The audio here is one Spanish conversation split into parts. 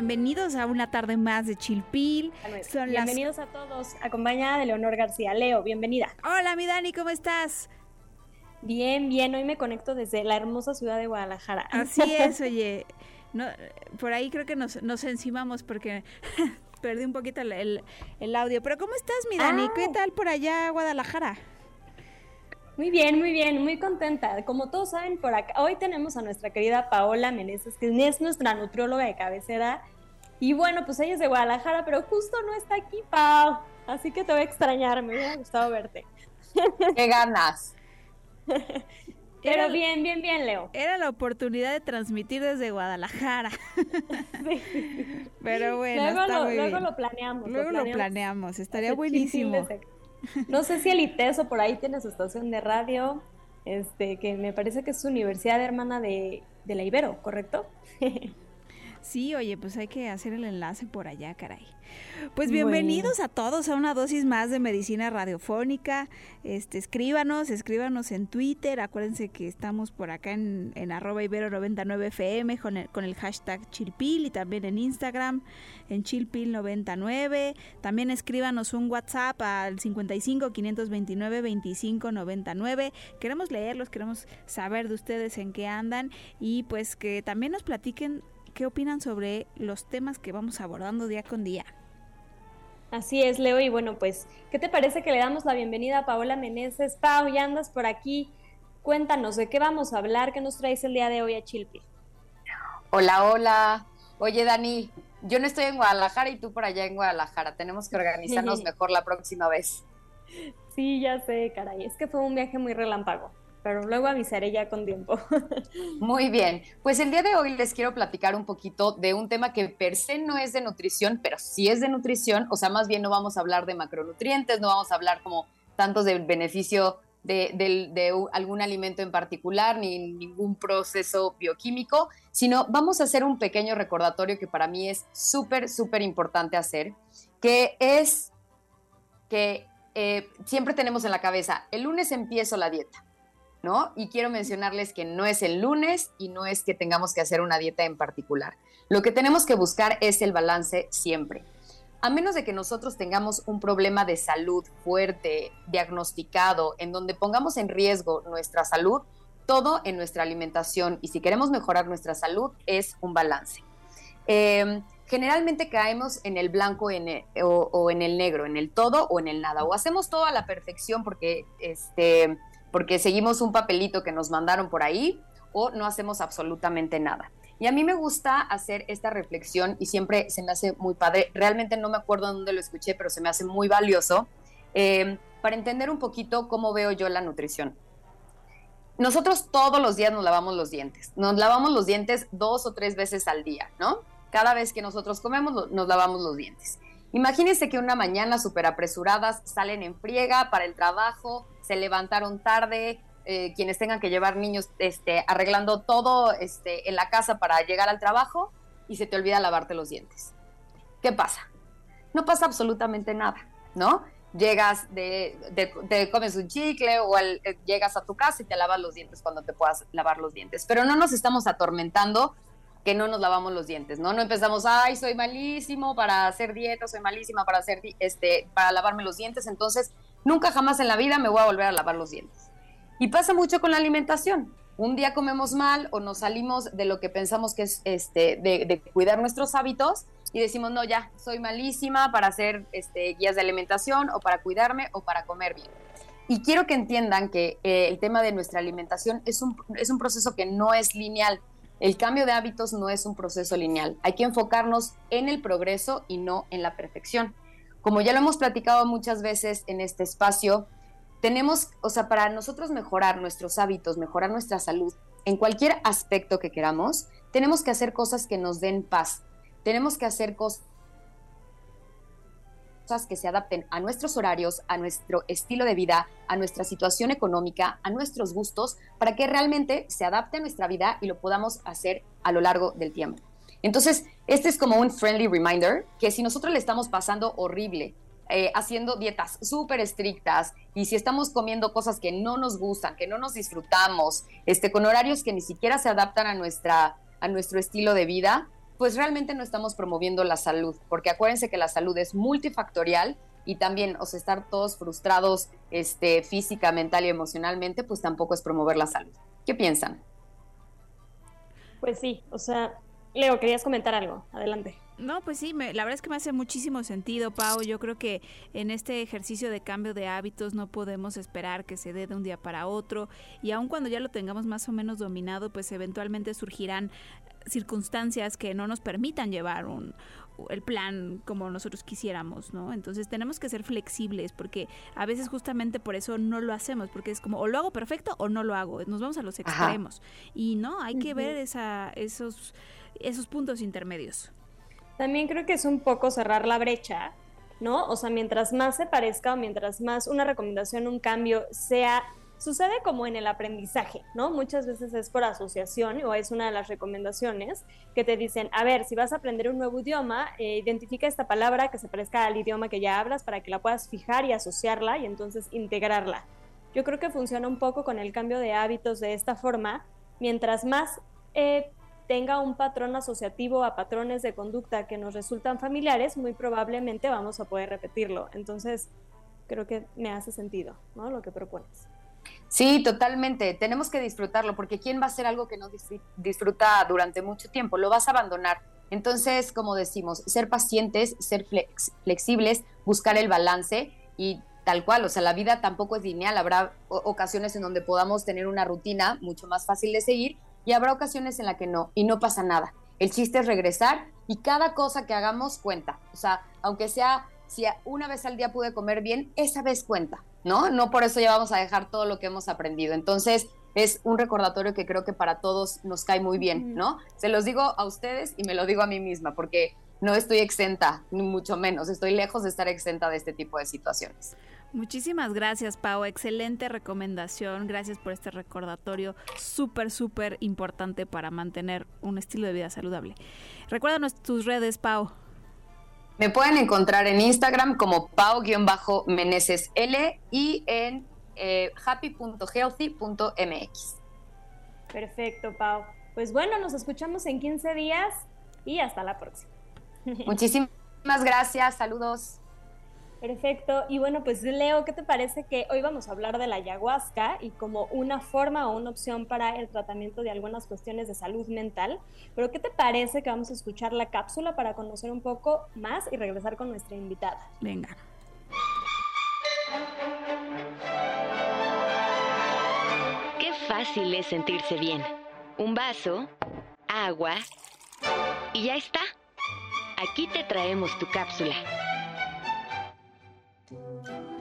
bienvenidos a una tarde más de Chilpil. Son bienvenidos a todos, acompañada de Leonor García. Leo, bienvenida. Hola, mi Dani, ¿cómo estás? Bien, bien, hoy me conecto desde la hermosa ciudad de Guadalajara. Así es, oye, no, por ahí creo que nos, nos encimamos porque perdí un poquito el, el, audio. Pero ¿cómo estás, mi Dani? ¿Qué ah. tal por allá, Guadalajara? Muy bien, muy bien, muy contenta. Como todos saben, por acá hoy tenemos a nuestra querida Paola Meneses, que es nuestra nutrióloga de cabecera. Y bueno, pues ella es de Guadalajara, pero justo no está aquí, Pau. Así que te voy a extrañar, me hubiera gustado verte. ¡Qué ganas! Pero bien, bien, bien, Leo. Era la oportunidad de transmitir desde Guadalajara. Pero bueno, luego, lo, luego lo planeamos. Luego lo planeamos, estaría buenísimo. No sé si el ITESO por ahí tiene su estación de radio, este, que me parece que es su universidad hermana de, de la Ibero, ¿correcto? Sí, oye, pues hay que hacer el enlace por allá, caray. Pues bienvenidos a todos a una dosis más de medicina radiofónica. Este, escríbanos, escríbanos en Twitter. Acuérdense que estamos por acá en, en arroba ibero99fm con el, con el hashtag chilpil y también en Instagram en chilpil99. También escríbanos un WhatsApp al 55 529 25 99. Queremos leerlos, queremos saber de ustedes en qué andan y pues que también nos platiquen qué opinan sobre los temas que vamos abordando día con día. Así es, Leo, y bueno, pues, ¿qué te parece que le damos la bienvenida a Paola Meneses? Pau, ya andas por aquí. Cuéntanos, ¿de qué vamos a hablar? ¿Qué nos traes el día de hoy a Chilpi? Hola, hola. Oye, Dani, yo no estoy en Guadalajara y tú por allá en Guadalajara. Tenemos que organizarnos mejor la próxima vez. Sí, ya sé, caray. Es que fue un viaje muy relámpago pero luego avisaré ya con tiempo. Muy bien, pues el día de hoy les quiero platicar un poquito de un tema que per se no es de nutrición, pero sí es de nutrición, o sea, más bien no vamos a hablar de macronutrientes, no vamos a hablar como tantos del beneficio de, algún alimento en particular, ni ningún proceso bioquímico, sino vamos a hacer un pequeño recordatorio que para mí es súper, súper importante hacer, que es que eh, siempre tenemos en la cabeza, el lunes empiezo la dieta ¿no? Y quiero mencionarles que no es el lunes y no es que tengamos que hacer una dieta en particular. Lo que tenemos que buscar es el balance siempre. A menos de que nosotros tengamos un problema de salud fuerte, diagnosticado, en donde pongamos en riesgo nuestra salud, todo en nuestra alimentación y si queremos mejorar nuestra salud es un balance. Em, generalmente caemos en el blanco o, o, en el negro, en el todo o en el nada. O hacemos todo a la perfección porque este, porque seguimos un papelito que nos mandaron por ahí o no hacemos absolutamente nada. Y a mí me gusta hacer esta reflexión y siempre se me hace muy padre. Realmente no me acuerdo dónde lo escuché, pero se me hace muy valioso eh, para entender un poquito cómo veo yo la nutrición. Nosotros todos los días nos lavamos los dientes. Nos lavamos los dientes dos o tres veces al día, ¿no? Cada vez que nosotros comemos, nos lavamos los dientes. Imagínense que una mañana súper apresuradas salen en friega para el trabajo, se levantaron tarde, eh, quienes tengan que llevar niños este, arreglando todo este, en la casa para llegar al trabajo y se te olvida lavarte los dientes. ¿Qué pasa? No pasa absolutamente nada, ¿no? Llegas, de, te comes un chicle o eh, llegas a tu casa y te lavas los dientes cuando te puedas lavar los dientes. Pero no nos estamos atormentando que no nos lavamos los dientes, ¿no? No empezamos, ay, soy malísimo para hacer dieta, soy malísima para hacer, este, para lavarme los dientes, entonces nunca jamás en la vida me voy a volver a lavar los dientes. Y pasa mucho con la alimentación. Un día comemos mal o nos salimos de lo que pensamos que es este, de, cuidar nuestros hábitos y decimos, no, ya, soy malísima para hacer este, guías de alimentación o para cuidarme o para comer bien. Y quiero que entiendan que eh, el tema de nuestra alimentación es un, es un proceso que no es lineal el cambio de hábitos no es un proceso lineal. Hay que enfocarnos en el progreso y no en la perfección. Como ya lo hemos platicado muchas veces en este espacio, tenemos, o sea, para nosotros mejorar nuestros hábitos, mejorar nuestra salud, en cualquier aspecto que queramos, tenemos que hacer cosas que nos den paz. Tenemos que hacer cosas que se adapten a nuestros horarios, a nuestro estilo de vida, a nuestra situación económica, a nuestros gustos, para que realmente se adapte a nuestra vida y lo podamos hacer a lo largo del tiempo. Entonces, este es como un friendly reminder que si nosotros le estamos pasando horrible, eh, haciendo dietas súper estrictas y si estamos comiendo cosas que no nos gustan, que no nos disfrutamos, este, con horarios que ni siquiera se adaptan a, nuestra, a nuestro estilo de vida, pues realmente no estamos promoviendo la salud, porque acuérdense que la salud es multifactorial y también, o sea, estar todos frustrados este, física, mental y emocionalmente, pues tampoco es promover la salud. ¿Qué piensan? Pues sí, o sea, Leo, querías comentar algo. Adelante. No, pues sí, la verdad es que me hace muchísimo sentido, Pau. Yo creo que en este ejercicio de cambio de hábitos no podemos esperar que se dé de un día para otro y aun cuando ya lo tengamos más o menos dominado, pues eventualmente surgirán circunstancias que no nos permitan llevar un, el plan como nosotros quisiéramos, ¿no? Entonces tenemos que ser flexibles porque a veces justamente por eso no lo hacemos, porque es como o lo hago perfecto o no lo hago, nos vamos a los extremos. Y no, hay que ver esa, esos, esos puntos intermedios. También creo que es un poco cerrar la brecha, ¿no? O sea, mientras más se parezca o mientras más una recomendación, un cambio sea Sucede como en el aprendizaje, ¿no? Muchas veces es por asociación o es una de las recomendaciones que te dicen, a ver, si vas a aprender un nuevo idioma, eh, identifica esta palabra que se parezca al idioma que ya hablas para que la puedas fijar y asociarla y entonces integrarla. Yo creo que funciona un poco con el cambio de hábitos de esta forma, mientras más eh, tenga un patrón asociativo a patrones de conducta que nos resultan familiares, muy probablemente vamos a poder repetirlo. Entonces, creo que me hace sentido, ¿no? Lo que propones. Sí, totalmente. Tenemos que disfrutarlo, porque ¿quién va a hacer algo que no disfruta durante mucho tiempo? Lo vas a abandonar. Entonces, como decimos, ser pacientes, ser flexibles, buscar el balance y tal cual, o sea, la vida tampoco es lineal. Habrá ocasiones en donde podamos tener una rutina mucho más fácil de seguir y habrá ocasiones en la que no, y no pasa nada. El chiste es regresar y cada cosa que hagamos cuenta. O sea, aunque sea, si una vez al día pude comer bien, esa vez cuenta. ¿No? No por eso ya vamos a dejar todo lo que hemos aprendido. Entonces, es un recordatorio que creo que para todos nos cae muy bien, ¿no? Se los digo a ustedes y me lo digo a mí misma, porque no estoy exenta, ni mucho menos, estoy lejos de estar exenta de este tipo de situaciones. Muchísimas gracias, Pau. Excelente recomendación. Gracias por este recordatorio súper, súper importante para mantener un estilo de vida saludable. Recuérdanos tus redes, Pau. Me pueden encontrar en Instagram como pau-meneses L y en eh, happy.healthy.mx. Perfecto, Pau. Pues bueno, nos escuchamos en 15 días y hasta la próxima. Muchísimas gracias, saludos. Perfecto. Y bueno, pues Leo, ¿qué te parece que hoy vamos a hablar de la ayahuasca y como una forma o una opción para el tratamiento de algunas cuestiones de salud mental? Pero ¿qué te parece que vamos a escuchar la cápsula para conocer un poco más y regresar con nuestra invitada? Venga. Qué fácil es sentirse bien. Un vaso, agua y ya está. Aquí te traemos tu cápsula.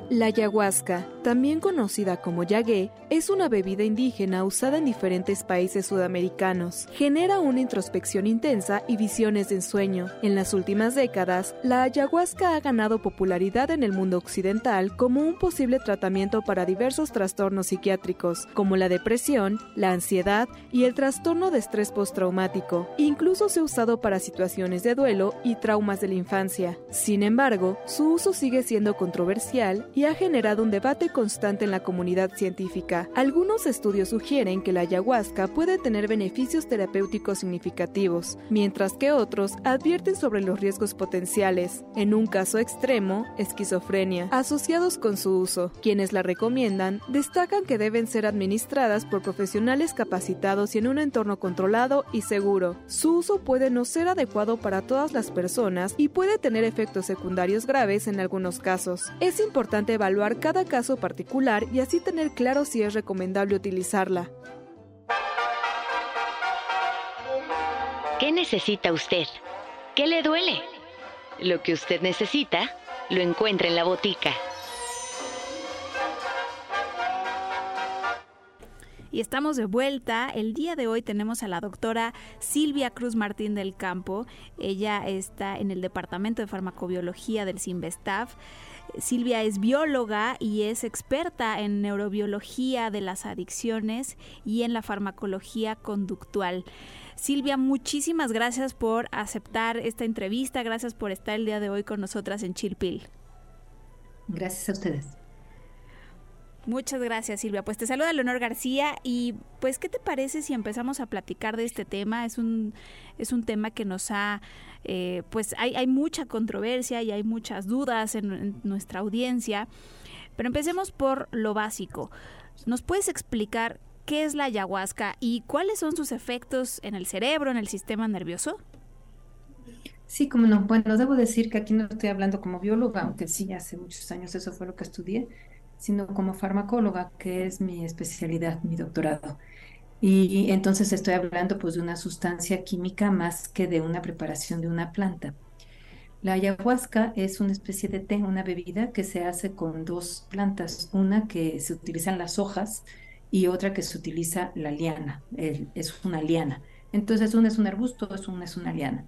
La ayahuasca, también conocida como yagué, es una bebida indígena usada en diferentes países sudamericanos. Genera una introspección intensa y visiones de ensueño. En las últimas décadas, la ayahuasca ha ganado popularidad en el mundo occidental como un posible tratamiento para diversos trastornos psiquiátricos, como la depresión, la ansiedad y el trastorno de estrés postraumático. Incluso se ha usado para situaciones de duelo y traumas de la infancia. Sin embargo, su uso sigue siendo controversial y ha generado un debate constante en la comunidad científica. Algunos estudios sugieren que la ayahuasca puede tener beneficios terapéuticos significativos, mientras que otros advierten sobre los riesgos potenciales, en un caso extremo, esquizofrenia, asociados con su uso. Quienes la recomiendan destacan que deben ser administradas por profesionales capacitados y en un entorno controlado y seguro. Su uso puede no ser adecuado para todas las personas y puede tener efectos secundarios graves en algunos casos. Es importante evaluar cada caso particular y así tener claro si es recomendable utilizarla. ¿Qué necesita usted? ¿Qué le duele? Lo que usted necesita lo encuentra en la botica. Y estamos de vuelta. El día de hoy tenemos a la doctora Silvia Cruz Martín del Campo. Ella está en el Departamento de Farmacobiología del CIMBESTAF. Silvia es bióloga y es experta en neurobiología de las adicciones y en la farmacología conductual. Silvia, muchísimas gracias por aceptar esta entrevista, gracias por estar el día de hoy con nosotras en Chilpil. Gracias a ustedes. Muchas gracias Silvia. Pues te saluda Leonor García y pues ¿qué te parece si empezamos a platicar de este tema? Es un, es un tema que nos ha, eh, pues hay, hay, mucha controversia y hay muchas dudas en, nuestra audiencia, pero empecemos por lo básico. ¿Nos puedes explicar qué es la ayahuasca y cuáles son sus efectos en el cerebro, en el sistema nervioso? Sí, como no. Bueno, debo decir que aquí no estoy hablando como bióloga, aunque sí, hace muchos años eso fue lo que estudié sino como farmacóloga, que es mi especialidad, mi doctorado. Y entonces estoy hablando pues de una sustancia química más que de una preparación de una planta. La ayahuasca es una especie de té, una bebida que se hace con dos plantas, una que se utilizan las hojas y otra que se utiliza la liana, es una liana. Entonces una es un arbusto, una es una liana.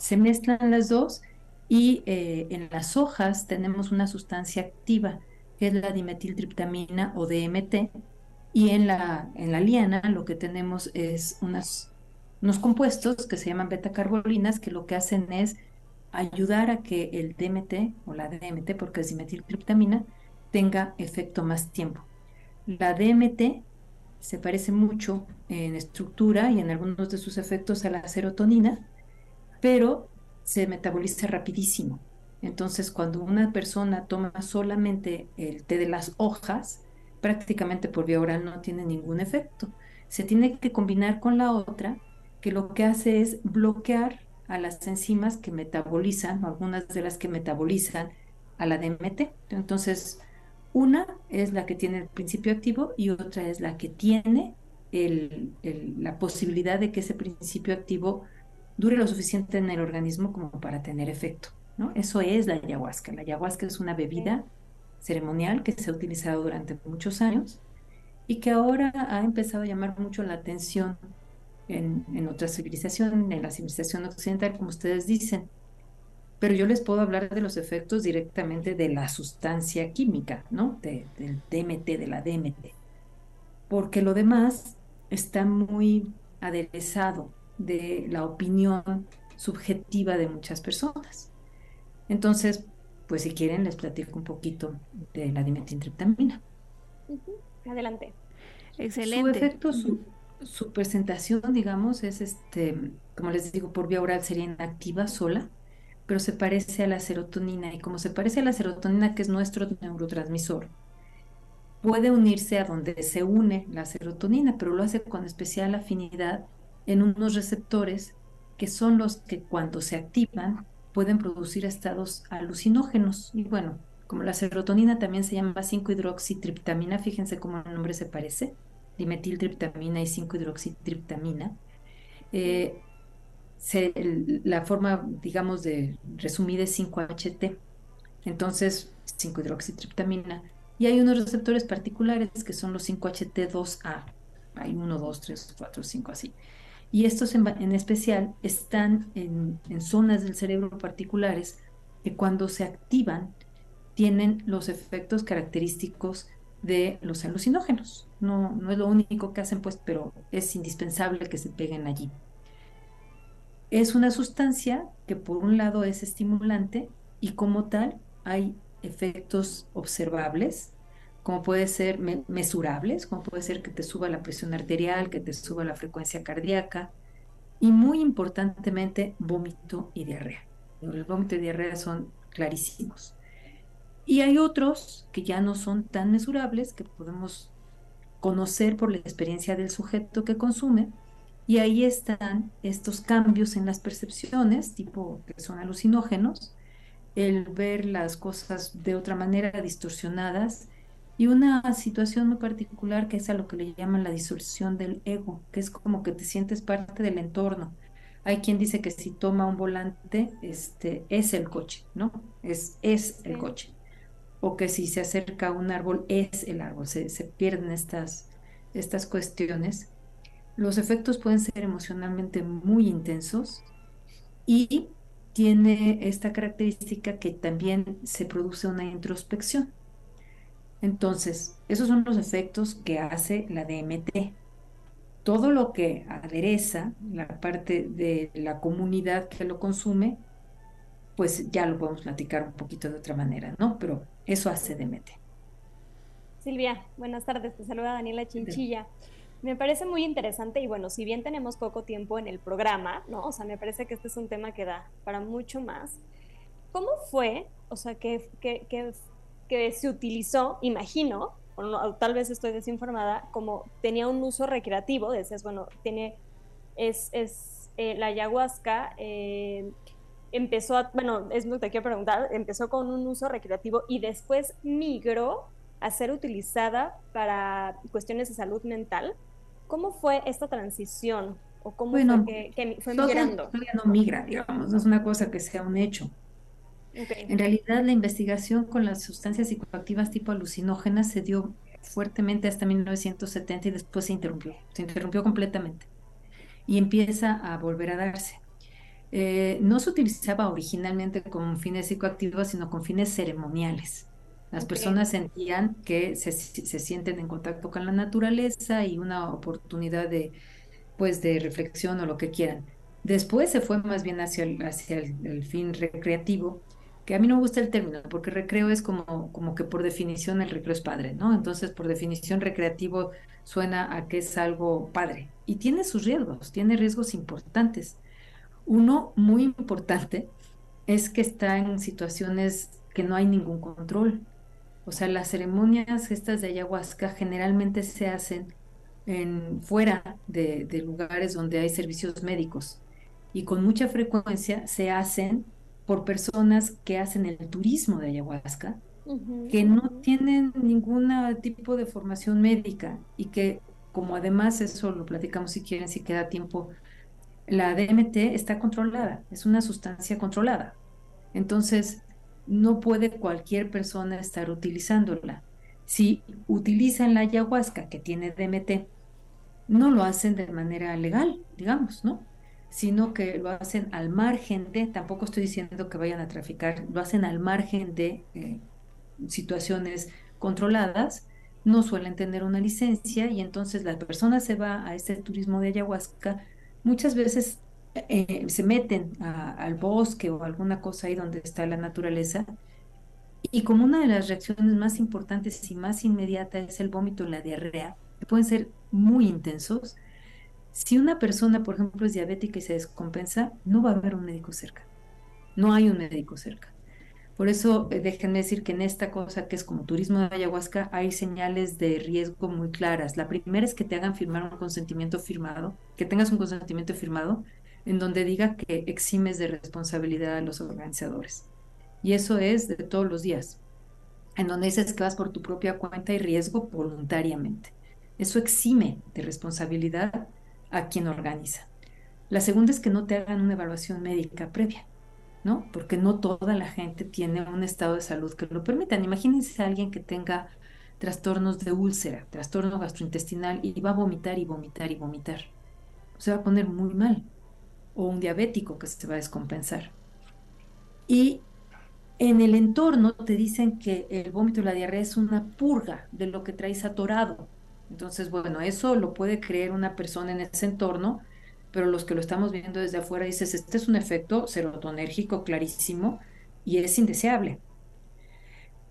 Se mezclan las dos y eh, en las hojas tenemos una sustancia activa que es la dimetiltriptamina o DMT, y en la, en la liana lo que tenemos es unos compuestos que se llaman beta-carbolinas que lo que hacen es ayudar a que el DMT o la DMT, porque es dimetiltriptamina, tenga efecto más tiempo. La DMT se parece mucho en estructura y en algunos de sus efectos a la serotonina, pero se metaboliza rapidísimo. Entonces, cuando una persona toma solamente el té de las hojas, prácticamente por vía oral no tiene ningún efecto. Se tiene que combinar con la otra, que lo que hace es bloquear a las enzimas que metabolizan, algunas de las que metabolizan a la DMT. Entonces, una es la que tiene el principio activo y otra es la que tiene la posibilidad de que ese principio activo dure lo suficiente en el organismo como para tener efecto. Eso es la ayahuasca. La ayahuasca es una bebida ceremonial que se ha utilizado durante muchos años y que ahora ha empezado a llamar mucho la atención en, en otras civilizaciones, en la civilización occidental, como ustedes dicen. Pero yo les puedo hablar de los efectos directamente de la sustancia química, ¿no? del DMT, de la DMT. Porque lo demás está muy aderezado de la opinión subjetiva de muchas personas. Entonces, pues si quieren, les platico un poquito de la dimetiltriptamina. Adelante. Excelente. Su efecto, su, presentación, digamos, es este, como les digo, por vía oral sería inactiva sola, pero se parece a la serotonina. Y como se parece a la serotonina, que es nuestro neurotransmisor, puede unirse a donde se une la serotonina, pero lo hace con especial afinidad en unos receptores que son los que cuando se activan pueden producir estados alucinógenos. Y bueno, como la serotonina también se llama 5-hidroxitriptamina, fíjense cómo el nombre se parece, dimetiltriptamina y 5-hidroxitriptamina. Eh, la forma, digamos, de resumida es 5-HT. Entonces, 5-hidroxitriptamina. Y hay unos receptores particulares que son los 5-HT2A. Hay 1, 2, 3, 4, 5, así. Y estos en, especial están en, zonas del cerebro particulares que cuando se activan tienen los efectos característicos de los alucinógenos. No, no es lo único que hacen, pues, pero es indispensable que se peguen allí. Es una sustancia que por un lado es estimulante y como tal hay efectos observables como puede ser mesurables, como puede ser que te suba la presión arterial, que te suba la frecuencia cardíaca y muy importantemente vómito y diarrea. El vómito y diarrea son clarísimos. Y hay otros que ya no son tan mesurables, que podemos conocer por la experiencia del sujeto que consume, y ahí están estos cambios en las percepciones, tipo que son alucinógenos, el ver las cosas de otra manera distorsionadas, y una situación muy particular que es a lo que le llaman la disolución del ego, que es como que te sientes parte del entorno. Hay quien dice que si toma un volante, este, es el coche, ¿no? Es, es el coche. O que si se acerca a un árbol, es el árbol. Se, se pierden estas, estas cuestiones. Los efectos pueden ser emocionalmente muy intensos y tiene esta característica que también se produce una introspección. Entonces, esos son los efectos que hace la DMT. Todo lo que adereza la parte de la comunidad que lo consume, pues ya lo podemos platicar un poquito de otra manera, ¿no? Pero eso hace DMT. Silvia, buenas tardes, te saluda Daniela Chinchilla. Me parece muy interesante y bueno, si bien tenemos poco tiempo en el programa, ¿no? O sea, me parece que este es un tema que da para mucho más. ¿Cómo fue, o sea, que, que, que, se utilizó, imagino, o tal vez estoy desinformada, como tenía un uso recreativo, decías, bueno, tiene, es, es eh, la ayahuasca, eh, empezó, a, bueno, es lo que te quiero preguntar, empezó con un uso recreativo y después migró a ser utilizada para cuestiones de salud mental. ¿Cómo fue esta transición? ¿O cómo fue que, fue migrando? Todavía no migra, digamos, no es una cosa que sea un hecho. En realidad, la investigación con las sustancias psicoactivas tipo alucinógenas se dio fuertemente hasta 1970 y después se interrumpió, se interrumpió completamente y empieza a volver a darse. Eh, no se utilizaba originalmente con fines psicoactivos, sino con fines ceremoniales. Las personas sentían que se, sienten en contacto con la naturaleza y una oportunidad de, pues, de reflexión o lo que quieran. Después se fue más bien hacia el, hacia el, fin recreativo, que a mí no me gusta el término, porque recreo es como, como que por definición el recreo es padre, ¿no? Entonces, por definición, recreativo suena a que es algo padre. Y tiene sus riesgos, tiene riesgos importantes. Uno muy importante es que está en situaciones que no hay ningún control. O sea, las ceremonias estas de ayahuasca generalmente se hacen en, fuera de, lugares donde hay servicios médicos y con mucha frecuencia se hacen por personas que hacen el turismo de ayahuasca, que no tienen ningún tipo de formación médica y que, como además eso lo platicamos si quieren, si queda tiempo, la DMT está controlada, es una sustancia controlada. Entonces, no puede cualquier persona estar utilizándola. Si utilizan la ayahuasca que tiene DMT, no lo hacen de manera legal, digamos, ¿no? Sino que lo hacen al margen de, tampoco estoy diciendo que vayan a traficar, lo hacen al margen de eh, situaciones controladas, no suelen tener una licencia y entonces la persona se va a este turismo de ayahuasca muchas veces eh, se meten al bosque o alguna cosa ahí donde está la naturaleza. Y como una de las reacciones más importantes y más inmediatas es el vómito y la diarrea, que pueden ser muy intensos, si una persona, por ejemplo, es diabética y se descompensa, no va a haber un médico cerca. No hay un médico cerca. Por eso, eh, déjenme decir que en esta cosa que es como turismo de ayahuasca, hay señales de riesgo muy claras. La primera es que te hagan firmar un consentimiento firmado, que tengas un consentimiento firmado en donde diga que eximes de responsabilidad a los organizadores. Y eso es de todos los días, en donde dices que vas por tu propia cuenta y riesgo voluntariamente. Eso exime de responsabilidad a quien organiza. La segunda es que no te hagan una evaluación médica previa, ¿no? Porque no toda la gente tiene un estado de salud que lo permitan. Imagínense a alguien que tenga trastornos de úlcera, trastorno gastrointestinal y va a vomitar y vomitar y vomitar. Se va a poner muy mal o un diabético que se va a descompensar. Y en el entorno te dicen que el vómito y la diarrea es una purga de lo que traes atorado. Entonces, bueno, eso lo puede creer una persona en ese entorno, pero los que lo estamos viendo desde afuera dices, este es un efecto serotonérgico clarísimo y es indeseable.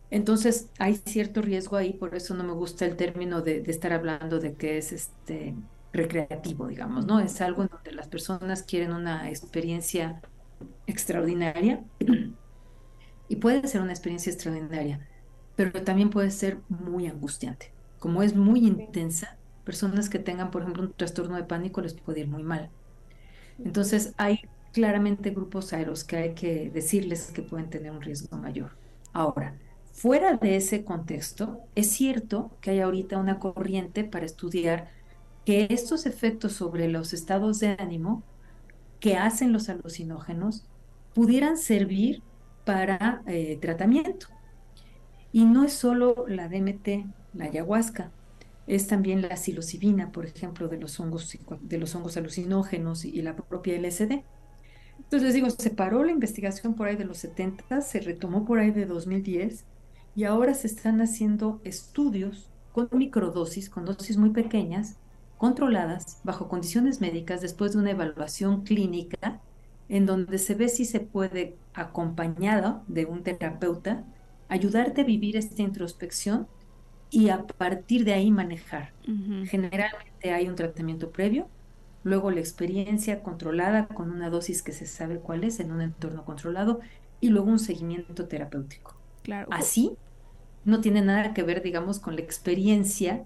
Entonces, hay cierto riesgo ahí, por eso no me gusta el término de, estar hablando de que es este recreativo, digamos, ¿no? Es algo en donde las personas quieren una experiencia extraordinaria y puede ser una experiencia extraordinaria, pero también puede ser muy angustiante. Como es muy intensa, personas que tengan, por ejemplo, un trastorno de pánico les puede ir muy mal. Entonces, hay claramente grupos a los que hay que decirles que pueden tener un riesgo mayor. Ahora, fuera de ese contexto, es cierto que hay ahorita una corriente para estudiar que estos efectos sobre los estados de ánimo que hacen los alucinógenos pudieran servir para eh, tratamiento. Y no es solo la DMT, la ayahuasca, es también la psilocibina, por ejemplo, de los hongos, de los hongos alucinógenos y la propia LSD. Entonces digo, se paró la investigación por ahí de los 70, se retomó por ahí de 2010 y ahora se están haciendo estudios con microdosis, con dosis muy pequeñas, controladas, bajo condiciones médicas, después de una evaluación clínica, en donde se ve si se puede, acompañado de un terapeuta, ayudarte a vivir esta introspección y a partir de ahí manejar. Generalmente hay un tratamiento previo, luego la experiencia controlada con una dosis que se sabe cuál es en un entorno controlado y luego un seguimiento terapéutico. Claro. Así no tiene nada que ver, digamos, con la experiencia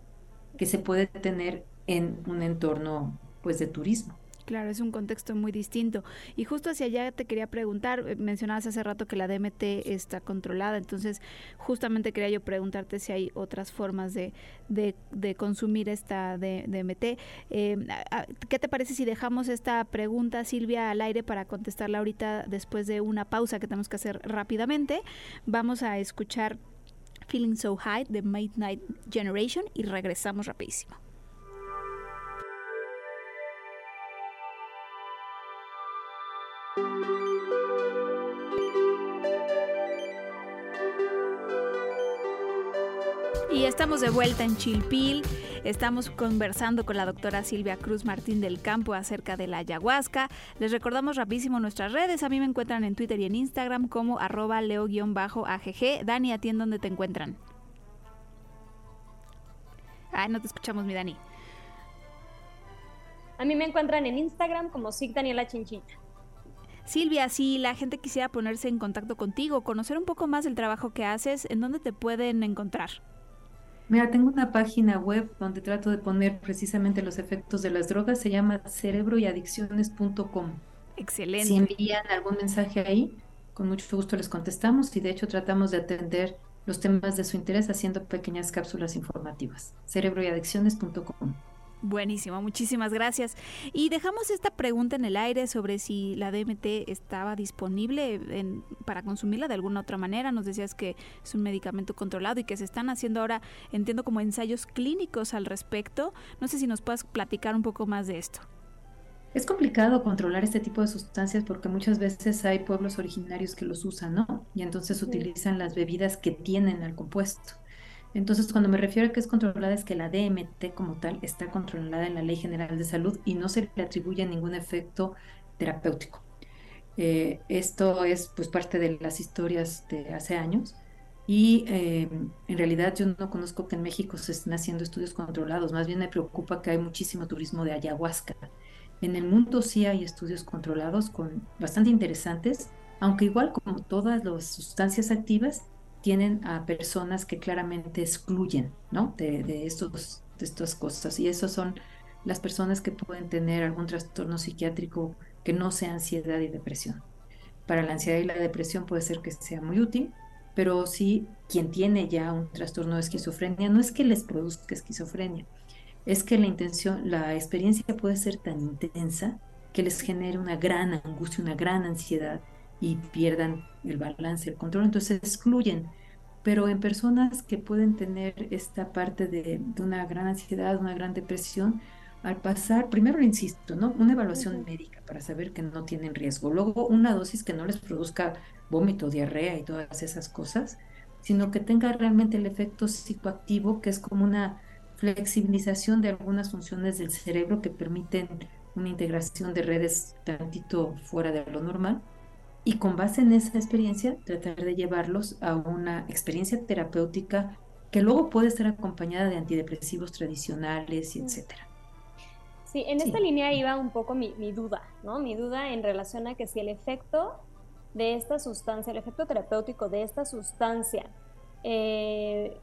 que se puede tener en un entorno pues de turismo. Claro, es un contexto muy distinto. Y justo hacia allá te quería preguntar, eh, mencionabas hace rato que la DMT está controlada, entonces justamente quería yo preguntarte si hay otras formas de, de, consumir esta DMT. Eh, ¿Qué te parece si dejamos esta pregunta, Silvia, al aire para contestarla ahorita después de una pausa que tenemos que hacer rápidamente? Vamos a escuchar Feeling So High de Midnight Generation y regresamos rapidísimo. Y estamos de vuelta en Chilpil. Estamos conversando con la doctora Silvia Cruz Martín del Campo acerca de la ayahuasca. Les recordamos rapidísimo nuestras redes. A mí me encuentran en Twitter y en Instagram como arroba leo-agg. Dani, ¿a ti en dónde te encuentran? Ay, no te escuchamos, mi Dani. A mí me encuentran en Instagram como Sig Daniela Chinchita. Silvia, si la gente quisiera ponerse en contacto contigo, conocer un poco más del trabajo que haces, ¿en dónde te pueden encontrar? Mira, tengo una página web donde trato de poner precisamente los efectos de las drogas, se llama cerebroyadicciones.com. Excelente. Si envían algún mensaje ahí, con mucho gusto les contestamos y de hecho tratamos de atender los temas de su interés haciendo pequeñas cápsulas informativas. cerebroyadicciones.com. Buenísimo, muchísimas gracias. Y dejamos esta pregunta en el aire sobre si la DMT estaba disponible para consumirla de alguna otra manera. Nos decías que es un medicamento controlado y que se están haciendo ahora, entiendo, como ensayos clínicos al respecto. No sé si nos puedas platicar un poco más de esto. Es complicado controlar este tipo de sustancias porque muchas veces hay pueblos originarios que los usan, ¿no? Y entonces utilizan las bebidas que tienen al compuesto. Entonces, cuando me refiero a que es controlada, es que la DMT como tal está controlada en la Ley General de Salud y no se le atribuye ningún efecto terapéutico. Eh, esto es pues parte de las historias de hace años y eh, en realidad yo no conozco que en México se estén haciendo estudios controlados, más bien me preocupa que hay muchísimo turismo de ayahuasca. En el mundo sí hay estudios controlados con bastante interesantes, aunque igual como todas las sustancias activas, tienen a personas que claramente excluyen ¿no? de, estos, de estas cosas. Y esos son las personas que pueden tener algún trastorno psiquiátrico que no sea ansiedad y depresión. Para la ansiedad y la depresión puede ser que sea muy útil, pero sí quien tiene ya un trastorno de esquizofrenia no es que les produzca esquizofrenia, es que la intención, la experiencia puede ser tan intensa que les genere una gran angustia, una gran ansiedad y pierdan el balance, el control, entonces excluyen. Pero en personas que pueden tener esta parte de, una gran ansiedad, una gran depresión, al pasar, primero insisto, ¿no? Una evaluación médica para saber que no tienen riesgo. Luego, una dosis que no les produzca vómito, diarrea y todas esas cosas, sino que tenga realmente el efecto psicoactivo, que es como una flexibilización de algunas funciones del cerebro que permiten una integración de redes tantito fuera de lo normal y con base en esa experiencia tratar de llevarlos a una experiencia terapéutica que luego puede estar acompañada de antidepresivos tradicionales y etcétera. Sí, en esta línea iba un poco mi, duda, ¿no? Mi duda en relación a que si el efecto de esta sustancia, el efecto terapéutico de esta sustancia, eh,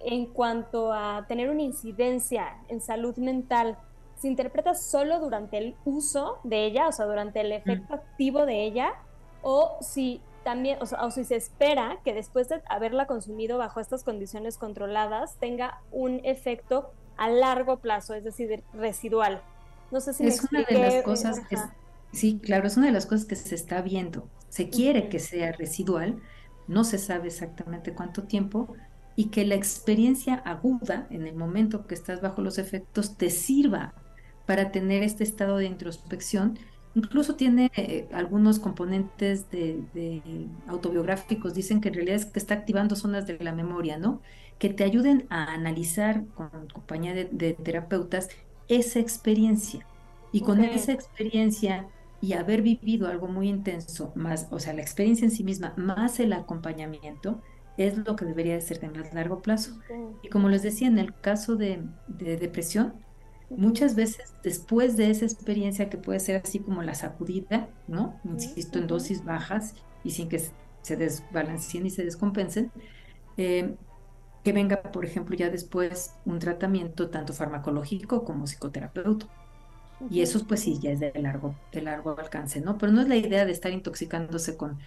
en cuanto a tener una incidencia en salud mental, se interpreta solo durante el uso de ella, o sea, durante el efecto activo de ella, o si también, o, si se espera que después de haberla consumido bajo estas condiciones controladas tenga un efecto a largo plazo, es decir, residual. No sé si es una de las cosas que Sí, claro, es una de las cosas que se está viendo. Se quiere que sea residual, no se sabe exactamente cuánto tiempo, y que la experiencia aguda en el momento que estás bajo los efectos te sirva para tener este estado de introspección. Incluso tiene eh, algunos componentes de, autobiográficos, dicen que en realidad es que está activando zonas de la memoria, ¿no? Que te ayuden a analizar con compañía de, terapeutas esa experiencia. Y con esa experiencia y haber vivido algo muy intenso, más, o sea, la experiencia en sí misma, más el acompañamiento, es lo que debería de ser de más largo plazo. Y como les decía, en el caso de, depresión, muchas veces después de esa experiencia que puede ser así como la sacudida, ¿no? Insisto, en dosis bajas y sin que se desbalanceen y se descompensen, eh, que venga, por ejemplo, ya después un tratamiento tanto farmacológico como psicoterapéutico. Y eso pues sí, ya es de largo, de largo alcance, ¿no? Pero no es la idea de estar intoxicándose con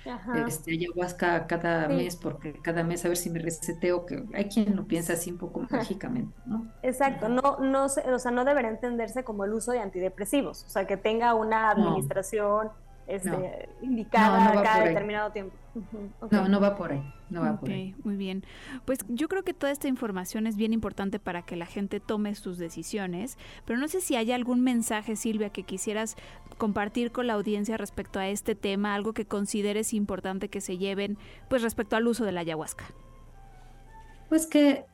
este, ayahuasca cada mes, porque cada mes a ver si me reseteo, que hay quien lo piensa así un poco mágicamente, ¿no? Exacto, no, no, o sea, no debería entenderse como el uso de antidepresivos, o sea, que tenga una administración este, indicada cada determinado tiempo. No, no va por ahí, no va por ahí. Muy bien. Pues yo creo que toda esta información es bien importante para que la gente tome sus decisiones, pero no sé si hay algún mensaje, Silvia, que quisieras compartir con la audiencia respecto a este tema, algo que consideres importante que se lleven, pues respecto al uso de la ayahuasca. Pues que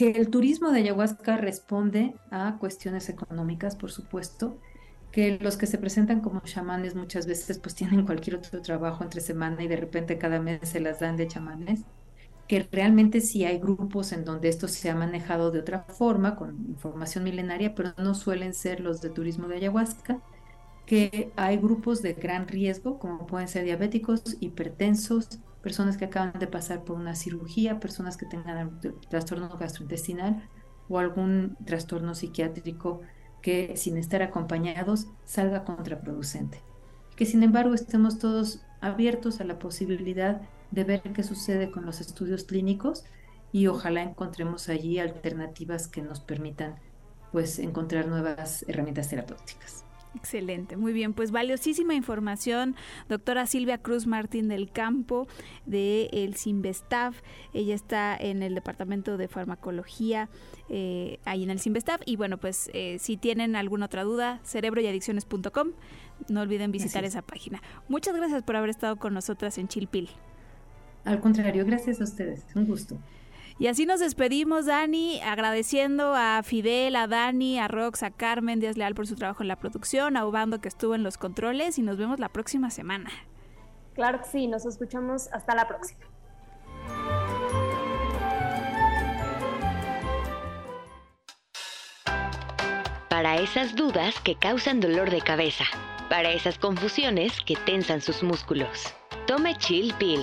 que el turismo de ayahuasca responde a cuestiones económicas, por supuesto, que los que se presentan como chamanes muchas veces pues tienen cualquier otro trabajo entre semana y de repente cada mes se las dan de chamanes, que realmente sí hay grupos en donde esto se ha manejado de otra forma, con información milenaria, pero no suelen ser los de turismo de ayahuasca, que hay grupos de gran riesgo, como pueden ser diabéticos, hipertensos, personas que acaban de pasar por una cirugía, personas que tengan trastorno gastrointestinal o algún trastorno psiquiátrico que sin estar acompañados salga contraproducente. Que sin embargo estemos todos abiertos a la posibilidad de ver qué sucede con los estudios clínicos y ojalá encontremos allí alternativas que nos permitan pues encontrar nuevas herramientas terapéuticas. Excelente, muy bien, pues valiosísima información, doctora Silvia Cruz Martín del Campo de el Simvestav, ella está en el departamento de farmacología eh, ahí en el Simvestav y bueno, pues eh, si tienen alguna otra duda, cerebroyadicciones.com, no olviden visitar esa página. Muchas gracias por haber estado con nosotras en Chilpil. Al contrario, gracias a ustedes, un gusto. Y así nos despedimos, Dani, agradeciendo a Fidel, a Dani, a Rox, a Carmen Díaz Leal por su trabajo en la producción, a Ubando que estuvo en los controles y nos vemos la próxima semana. Claro que sí, nos escuchamos hasta la próxima. Para esas dudas que causan dolor de cabeza, para esas confusiones que tensan sus músculos, tome Chill Pill